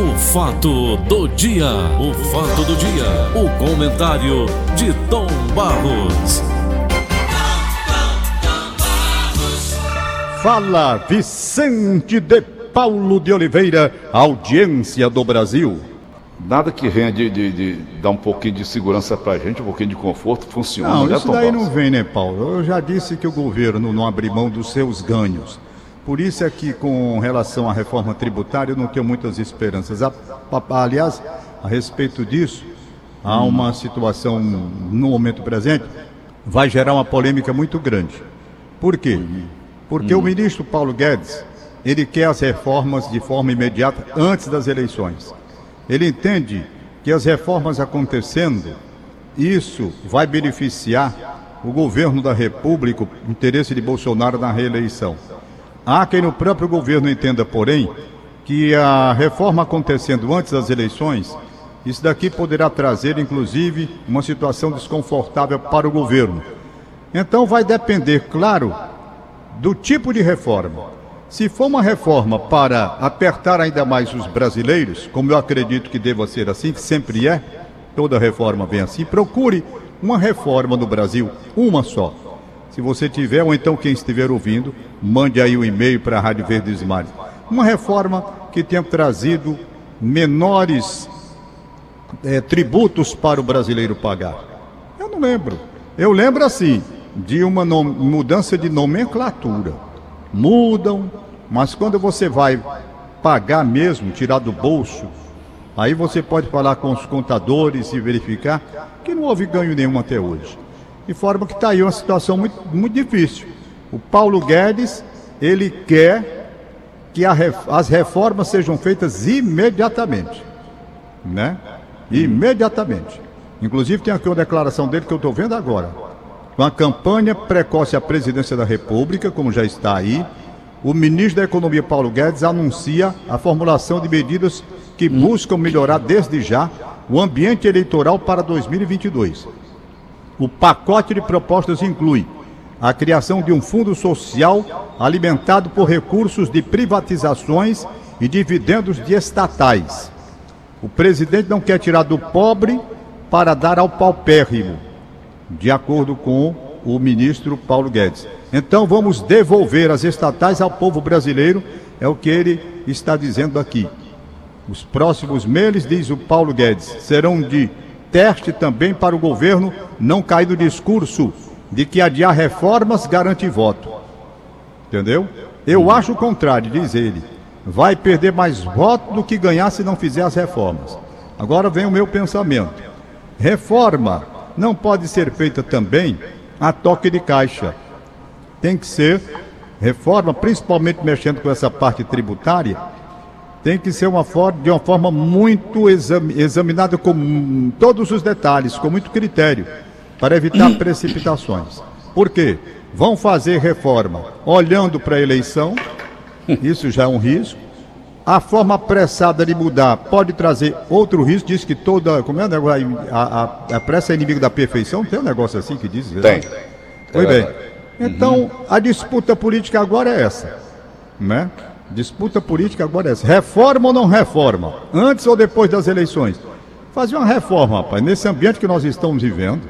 O fato do dia, o fato do dia, o comentário de Tom Barros. Fala Vicente de Paulo de Oliveira, audiência do Brasil. Nada que venha de, de, de dar um pouquinho de segurança pra gente, um pouquinho de conforto, funciona. Não, né, isso daí não vem, né, Paulo? Eu já disse que o governo não abre mão dos seus ganhos. Por isso é que, com relação à reforma tributária, eu não tenho muitas esperanças. A- a- aliás, a respeito disso, há uma situação no momento presente, vai gerar uma polêmica muito grande. Por quê? Porque o ministro Paulo Guedes, ele quer as reformas de forma imediata antes das eleições. Ele entende que as reformas acontecendo, isso vai beneficiar o governo da República, o interesse de Bolsonaro na reeleição. Há quem no próprio governo entenda, porém, que a reforma acontecendo antes das eleições, isso daqui poderá trazer, inclusive, uma situação desconfortável para o governo. Então vai depender, claro, do tipo de reforma. Se for uma reforma para apertar ainda mais os brasileiros, como eu acredito que deva ser assim, que sempre é, toda reforma vem assim, procure uma reforma no Brasil, uma só. Se você tiver, ou então quem estiver ouvindo, mande aí um e-mail para a Rádio Verdes Mares. Uma reforma que tenha trazido menores eh, tributos para o brasileiro pagar. Eu não lembro. Eu lembro assim, de uma mudança de nomenclatura. Mudam, mas quando você vai pagar mesmo, tirar do bolso, aí você pode falar com os contadores e verificar que não houve ganho nenhum até hoje. De forma que está aí uma situação muito, muito difícil. O Paulo Guedes, ele quer que as reformas sejam feitas imediatamente né? Imediatamente. Inclusive tem aqui uma declaração dele que eu estou vendo agora. Com a campanha precoce à presidência da República, como já está aí, o ministro da Economia Paulo Guedes anuncia a formulação de medidas que buscam melhorar desde já o ambiente eleitoral para 2022. O pacote de propostas inclui a criação de um fundo social alimentado por recursos de privatizações e dividendos de estatais. O presidente não quer tirar do pobre para dar ao paupérrimo, de acordo com o ministro Paulo Guedes. Então vamos devolver as estatais ao povo brasileiro, é o que ele está dizendo aqui. Os próximos meses, diz o Paulo Guedes, serão de teste também para o governo não cair no discurso de que adiar reformas garante voto. Entendeu? Eu acho o contrário, diz ele. Vai perder mais voto do que ganhar se não fizer as reformas. Agora vem o meu pensamento. Reforma não pode ser feita também a toque de caixa. Tem que ser reforma, principalmente mexendo com essa parte tributária, tem que ser uma forma, de uma forma muito exam- examinada com todos os detalhes, com muito critério, para evitar precipitações. Por quê? Vão fazer reforma olhando para a eleição, isso já é um risco. A forma apressada de mudar pode trazer outro risco. Diz que toda. Como é o negócio? A, a, a pressa é inimigo da perfeição? Tem um negócio assim que diz? Tem. Pois É bem. verdade. Então, a disputa política agora é essa. Né? Disputa política agora é essa. Reforma ou não reforma? Antes ou depois das eleições? Fazer uma reforma, rapaz, nesse ambiente que nós estamos vivendo.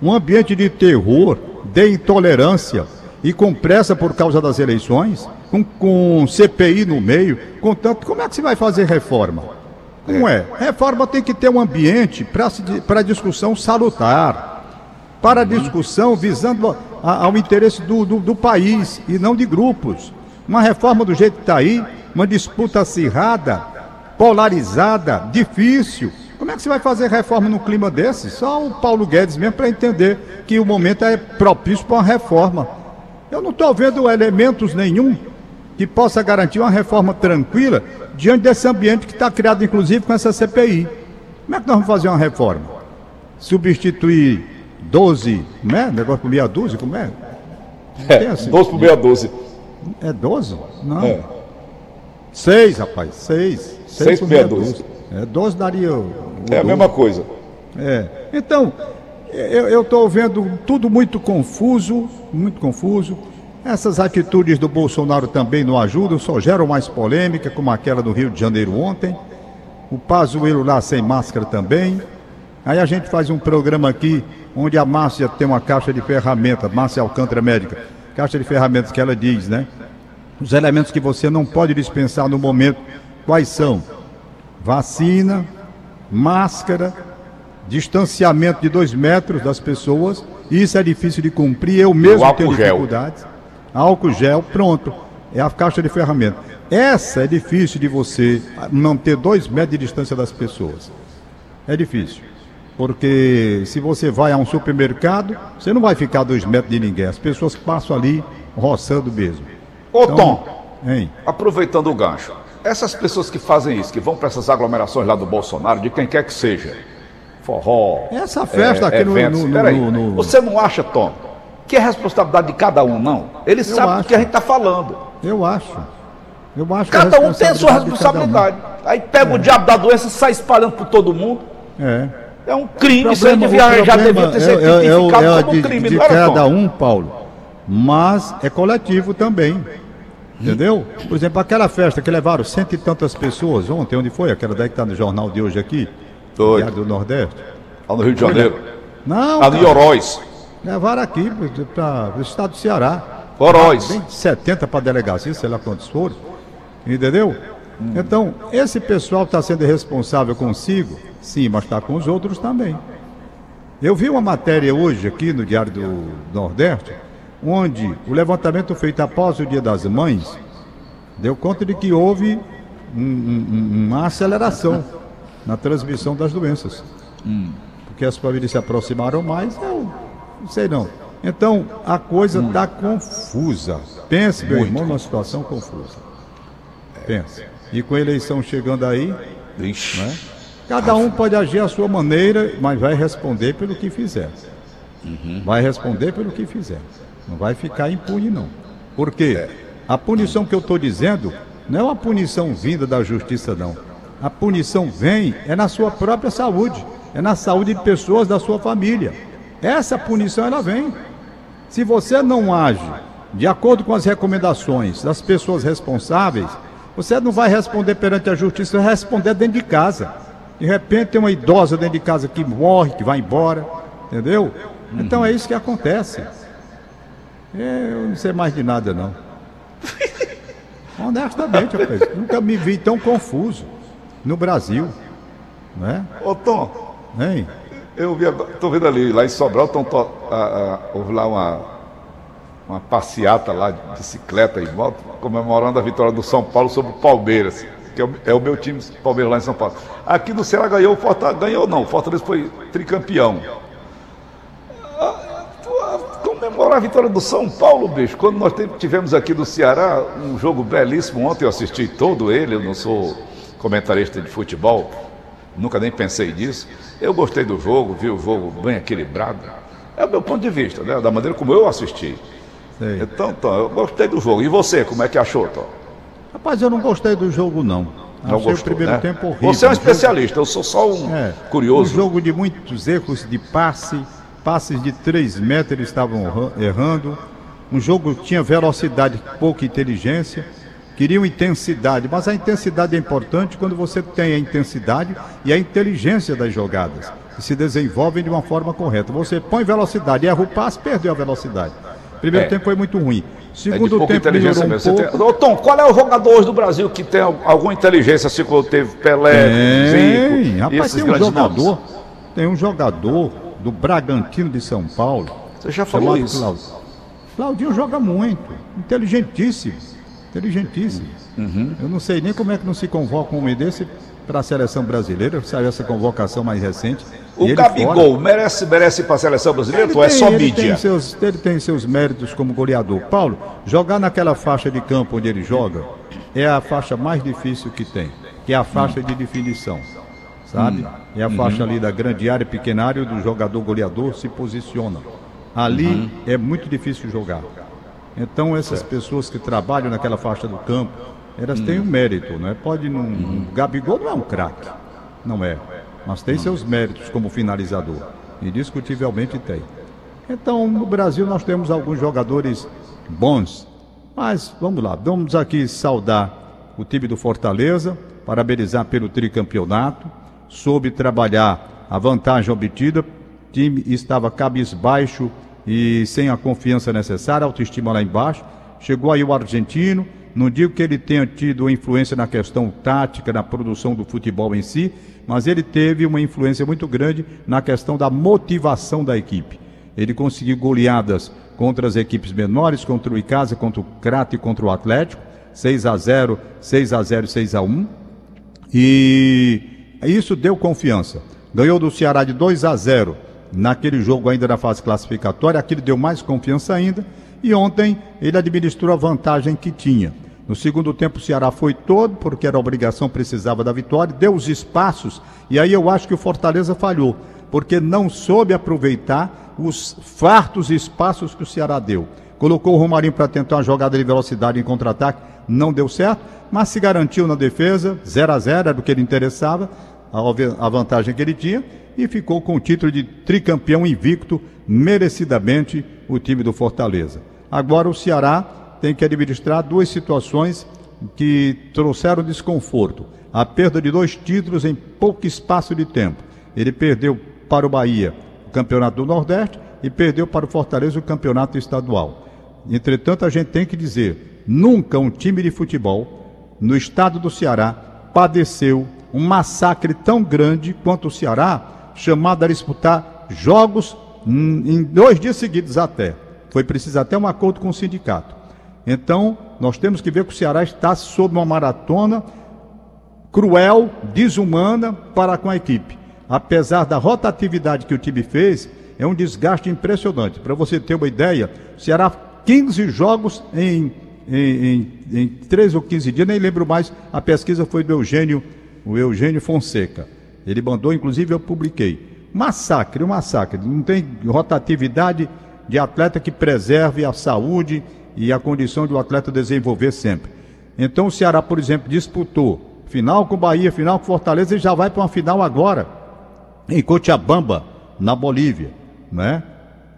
Um ambiente de terror, de intolerância e com pressa por causa das eleições, com, com CPI no meio, com tanto. Como é que se vai fazer reforma? Não é. Reforma tem que ter um ambiente para discussão salutar para a discussão visando a- ao interesse do, do, do país e não de grupos. Uma reforma do jeito que está aí, uma disputa acirrada, polarizada, difícil. Como é que você vai fazer reforma num clima desse? Só o Paulo Guedes mesmo para entender que o momento é propício para uma reforma. Eu não estou vendo elementos nenhum que possa garantir uma reforma tranquila diante desse ambiente que está criado, inclusive, com essa CPI. Como é que nós vamos fazer uma reforma? Substituir 12, né? Negócio por meia dúzia, como é? Tem É, assim? 12 por meia 12. É 12? Não. É. Seis, rapaz, seis. Seis por meia dúzia. É, 12 daria o. o É a dobro. mesma coisa. É. Então, eu estou vendo tudo muito confuso, muito confuso. Essas atitudes do Bolsonaro também não ajudam, só geram mais polêmica, como aquela do Rio de Janeiro ontem. o Pazuello lá sem máscara também. Aí a gente faz um programa aqui onde a Márcia tem uma caixa de ferramentas, Márcia Alcântara Médica, caixa de ferramentas que ela diz, né? Os elementos que você não pode dispensar no momento, quais são? Vacina, máscara, distanciamento de dois metros das pessoas, isso é difícil de cumprir, eu mesmo tenho dificuldades. Gel. Álcool gel, pronto, é a caixa de ferramentas. Essa é difícil de você manter dois metros de distância das pessoas. É difícil. Porque se você vai a um supermercado, você não vai ficar dois metros de ninguém. As pessoas passam ali roçando mesmo. Ô então, Tom, hein? aproveitando o gancho, essas pessoas que fazem isso, que vão para essas aglomerações lá do Bolsonaro, de quem quer que seja, forró. Essa festa é, aqui eventos, no, no, no, no, Você não acha, Tom, que é responsabilidade de cada um, não? Ele sabe do que a gente está falando. Eu acho. Eu acho cada um tem a sua responsabilidade. Um. Aí pega é. o diabo da doença e sai espalhando por todo mundo. É. É um crime, isso aí devia, já devia ter sido é, é, é, como de, crime, de, de cada um, Paulo. Mas é coletivo também. Entendeu? Por exemplo, aquela festa que levaram cento e tantas pessoas ontem, onde foi? Aquela daí que está no jornal de hoje aqui? Doido. Do Nordeste. Lá no Rio de Janeiro. Não. Lá no Oroz. Levaram aqui para o estado do Ceará. Oroz. Bem 70 para delegacia, sei lá quantos foram. Entendeu? Então, esse pessoal está sendo responsável consigo, sim, mas está com os outros também. Eu vi uma matéria hoje aqui no Diário do Nordeste, onde o levantamento feito após o Dia das Mães deu conta de que houve um, um, uma aceleração na transmissão das doenças. Hum. Porque as famílias se aproximaram mais, eu não sei não. Então, a coisa está hum. confusa. Pense, meu Muito. irmão, numa situação confusa. Pense. E com a eleição chegando aí, né, cada um pode agir à sua maneira, mas vai responder pelo que fizer. Uhum. Vai responder pelo que fizer. Não vai ficar impune, não. Por quê? É. A punição que eu estou dizendo não é uma punição vinda da justiça, não. A punição vem é na sua própria saúde, é na saúde de pessoas da sua família. Essa punição ela vem. Se você não age de acordo com as recomendações das pessoas responsáveis, você não vai responder perante a justiça, vai responder dentro de casa. De repente tem uma idosa dentro de casa que morre, que vai embora, entendeu? Então é isso que acontece. Eu não sei mais de nada, não. Honestamente, rapaz, nunca me vi tão confuso no Brasil. Né? Ô Tom, hein? eu vi, tô vendo ali, lá em Sobral, tão, houve lá uma, uma passeata lá de bicicleta e moto, comemorando a vitória do São Paulo sobre o Palmeiras, que é o, é meu time Palmeiras lá em São Paulo. Aqui no Ceará ganhou, o Fortaleza ganhou não, o Fortaleza foi tricampeão comemorar a vitória do São Paulo, bicho. Quando nós tivemos aqui do Ceará um jogo belíssimo, ontem eu assisti todo ele, eu não sou comentarista de futebol, nunca nem pensei nisso. Eu gostei do jogo, vi o jogo bem equilibrado. É o meu ponto de vista, né? Da maneira como eu assisti. Sei. Então, Tom, eu gostei do jogo. E você, como é que achou, Tom? Rapaz, eu não gostei do jogo, não. Não Achei gostou, o primeiro né? tempo horrível. Você é um especialista, eu sou só um é, curioso. Um jogo de muitos erros de passe, passes de 3 metros eles estavam errando. Um jogo que tinha velocidade, pouca inteligência. Queriam intensidade, mas a intensidade é importante quando você tem a intensidade e a inteligência das jogadas, que se desenvolvem de uma forma correta. Você põe velocidade, erra o passe, perdeu a velocidade. Primeiro é. tempo foi muito ruim. Segundo é tempo inteligência um mesmo. Pouco... Tem... Ô, Tom, qual é o jogador hoje do Brasil que tem alguma inteligência assim como teve Pelé, tem. Zico, Rapaz, tem um jogador, nomes? tem um jogador do Bragantino de São Paulo. Você já falou isso. Claudinho. Claudinho joga muito, inteligentíssimo, inteligentíssimo. Uhum. Eu não sei nem como é que não se convoca um homem desse para a seleção brasileira, saiu essa convocação mais recente. O Gabigol fora... merece, merece para a seleção brasileira ou é só ele mídia? Tem seus, ele tem seus méritos como goleador. Paulo, jogar naquela faixa de campo onde ele joga é a faixa mais difícil que tem, que é a faixa de definição sabe? Hum. É a faixa uhum. ali da grande área, pequena área, do jogador goleador se posiciona. Ali uhum. é muito difícil jogar. Então essas pessoas que trabalham naquela faixa do campo, elas têm um uhum. mérito, não é? Pode não. Um Gabigol não é um craque, não é. Mas tem seus méritos como finalizador. Indiscutivelmente tem. Então, no Brasil nós temos alguns jogadores bons. Mas vamos lá, vamos aqui saudar o time do Fortaleza, parabenizar pelo tricampeonato, soube trabalhar a vantagem obtida, o time estava cabisbaixo e sem a confiança necessária, autoestima lá embaixo. Chegou aí o argentino, não digo que ele tenha tido influência na questão tática, na produção do futebol em si, mas ele teve uma influência muito grande na questão da motivação da equipe. Ele conseguiu goleadas contra as equipes menores, contra o Icasa, contra o Crato e contra o Atlético, 6 a 0, 6 a 0, 6 a 1. E isso deu confiança. Ganhou do Ceará de 2 a 0 naquele jogo ainda na fase classificatória, aquilo deu mais confiança ainda. E ontem ele administrou a vantagem que tinha. No segundo tempo, o Ceará foi todo, porque era obrigação, precisava da vitória, deu os espaços, e aí eu acho que o Fortaleza falhou, porque não soube aproveitar os fartos espaços que o Ceará deu. Colocou o Romarinho para tentar uma jogada de velocidade em contra-ataque, não deu certo, mas se garantiu na defesa, 0 a 0 era o que ele interessava, a vantagem que ele tinha, e ficou com o título de tricampeão invicto, merecidamente, o time do Fortaleza. Agora o Ceará tem que administrar duas situações que trouxeram desconforto. A perda de dois títulos em pouco espaço de tempo. Ele perdeu para o Bahia o Campeonato do Nordeste e perdeu para o Fortaleza o Campeonato Estadual. Entretanto, a gente tem que dizer: nunca um time de futebol no estado do Ceará padeceu um massacre tão grande quanto o Ceará, chamado a disputar jogos em dois dias seguidos até. Foi preciso até um acordo com o sindicato. Então, nós temos que ver que o Ceará está sob uma maratona cruel, desumana para com a equipe. Apesar da rotatividade que o time fez, é um desgaste impressionante. Para você ter uma ideia, o Ceará 15 jogos em, em, em, em 3 ou 15 dias, nem lembro mais, a pesquisa foi do Eugênio, o Eugênio Fonseca. Ele mandou, inclusive eu publiquei. Massacre, um massacre. Não tem rotatividade de atleta que preserve a saúde e a condição de o atleta desenvolver sempre. Então o Ceará, por exemplo, disputou final com Bahia, final com Fortaleza e já vai para uma final agora em Cochabamba, na Bolívia, né?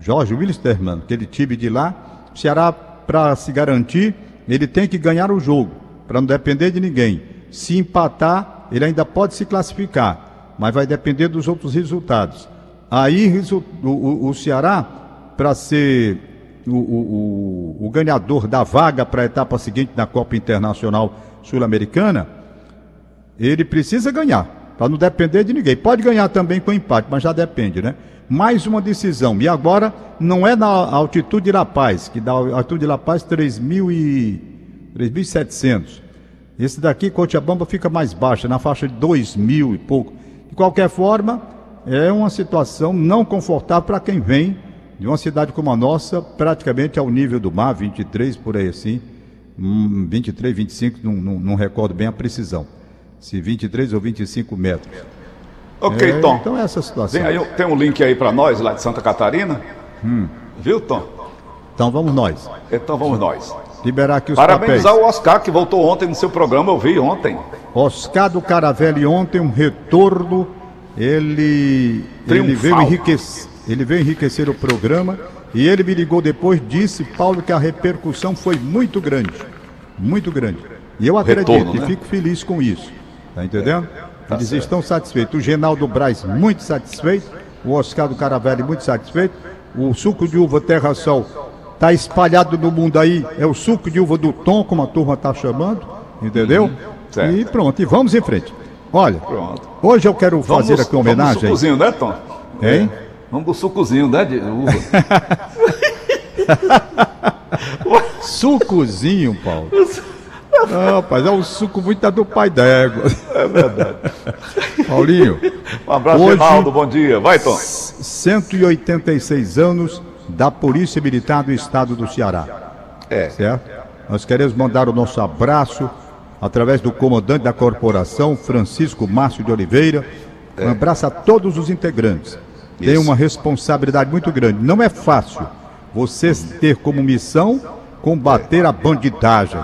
Jorge Wilstermann, aquele time de lá, o Ceará para se garantir, ele tem que ganhar o jogo, para não depender de ninguém. Se empatar, ele ainda pode se classificar, mas vai depender dos outros resultados. Aí o, o, o Ceará, para ser o, o, o, ganhador da vaga para a etapa seguinte na Copa Internacional Sul-Americana, ele precisa ganhar, para não depender de ninguém. Pode ganhar também com empate, mas já depende, né? Mais uma decisão. E agora não é na altitude de La Paz, que dá altitude de La Paz 3.700. Esse daqui, Cochabamba, fica mais baixo, na faixa de 2.000 e pouco. De qualquer forma, é uma situação não confortável para quem vem de uma cidade como a nossa, praticamente ao nível do mar, 23 por aí assim, 23, 25, não, não, não recordo bem a precisão, se 23 ou 25 metros. Ok, é, Tom. Então é essa situação. Tem, aí, tem um link aí para nós, lá de Santa Catarina. Hum. Viu, Tom? Então vamos nós. Então vamos nós. Liberar aqui os Parabenizar papéis. o Oscar, que voltou ontem no seu programa, eu vi ontem. Oscar do Caravelli ontem, um retorno. Ele, ele veio enriquecer ele veio enriquecer o programa e ele me ligou depois, disse, Paulo, que a repercussão foi muito grande. Muito grande. E eu acredito Retorno, né? e fico feliz com isso. Tá entendendo? Tá Eles certo. estão satisfeitos. O Genaldo Braz, muito satisfeito. O Oscar do Caravelli, muito satisfeito. O suco de uva Terra Sol está espalhado no mundo aí. É o suco de uva do Tom, como a turma está chamando. Entendeu? Uhum, e pronto, e vamos em frente. Olha, pronto. hoje eu quero fazer vamos, aqui uma homenagem. Vamos sucozinho, né, Tom? Hein? É. Vamos pro sucozinho, né, de uva? Sucozinho, Paulo. Não, rapaz, é um suco muito do pai d'égua. É verdade. Paulinho. Um abraço, hoje, Ronaldo, bom dia. Vai, Tom. 186 anos da Polícia Militar do Estado do Ceará. É. Certo? Nós queremos mandar o nosso abraço através do comandante da corporação, Francisco Márcio de Oliveira. Um é. abraço a todos os integrantes tem uma responsabilidade muito grande. Não é fácil você ter como missão combater a bandidagem.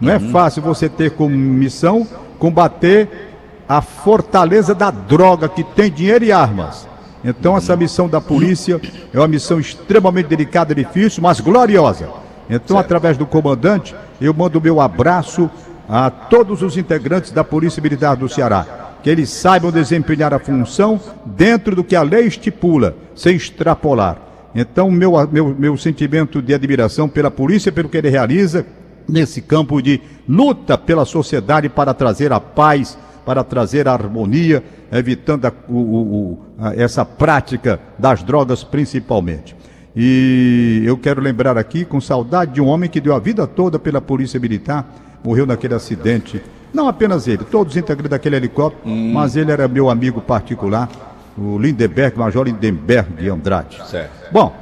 Não é uhum. fácil você ter como missão combater a fortaleza da droga que tem dinheiro e armas. Então essa missão da polícia é uma missão extremamente delicada, difícil, mas gloriosa. Então, através do comandante, eu mando o meu abraço a todos os integrantes da Polícia Militar do Ceará que eles saibam desempenhar a função dentro do que a lei estipula, sem extrapolar. Então, meu, meu, meu sentimento de admiração pela polícia, pelo que ele realiza nesse campo de luta pela sociedade para trazer a paz, para trazer a harmonia, evitando a, o, o, a, essa prática das drogas principalmente. E eu quero lembrar aqui, com saudade, de um homem que deu a vida toda pela Polícia Militar, morreu naquele acidente não apenas ele, todos integrantes daquele helicóptero, hum. mas ele era meu amigo particular, o Lindenberg, Major Lindenberg de Andrade. Certo. Bom,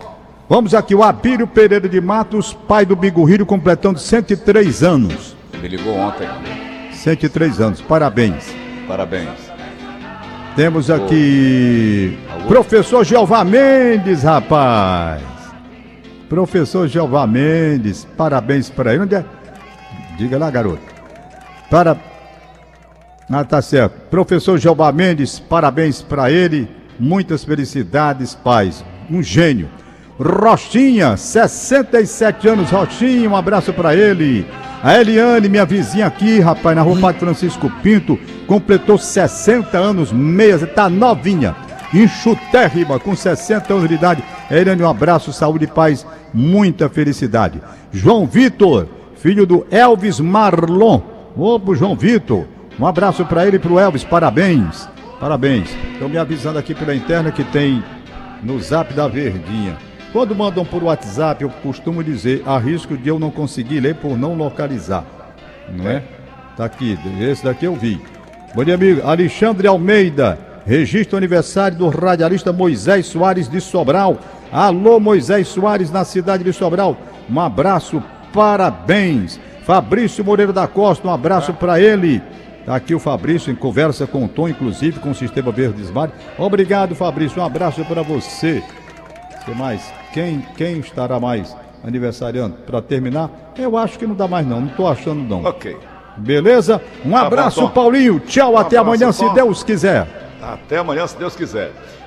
vamos aqui, o Abílio Pereira de Matos, pai do Bigorrilho, completando 103 anos. Me ligou ontem. 103 anos, parabéns. Parabéns. Temos aqui professor Jeová Mendes, rapaz. Professor Jeová Mendes, parabéns para ele. Onde é? Diga lá, garoto. Para. Ah, tá certo. Professor Jeová Mendes, parabéns para ele. Muitas felicidades, pais. Um gênio. Rochinha, 67 anos, Rochinha, um abraço para ele. A Eliane, minha vizinha aqui, rapaz, na rua Padre Francisco Pinto, completou 60 anos, meia, tá novinha, enxutérrima, com 60 anos de idade. Eliane, um abraço, saúde e paz, muita felicidade. João Vitor, filho do Elvis Marlon, Ô, pro João Vitor. Um abraço para ele e pro Elvis. Parabéns. Parabéns. Estão me avisando aqui pela interna que tem no zap da Verdinha. Quando mandam por WhatsApp, eu costumo dizer, há risco de eu não conseguir ler por não localizar. Não é? Tá aqui, esse daqui eu vi. Bom dia, amigo. Alexandre Almeida, registro aniversário do radialista Moisés Soares de Sobral. Alô, Moisés Soares, na cidade de Sobral. Um abraço, parabéns. Fabrício Moreira da Costa, um abraço para ele. Está aqui o Fabrício em conversa com o Tom, inclusive com o Sistema Verdes Mares. Obrigado, Fabrício. Um abraço para você. Você mais? Quem, quem estará mais aniversariando? Para terminar, eu acho que não dá mais não. Não estou achando não. Ok. Beleza? Um abraço, Paulinho. Tchau, um até abraço, amanhã, Tom. se Deus quiser. Até amanhã, se Deus quiser.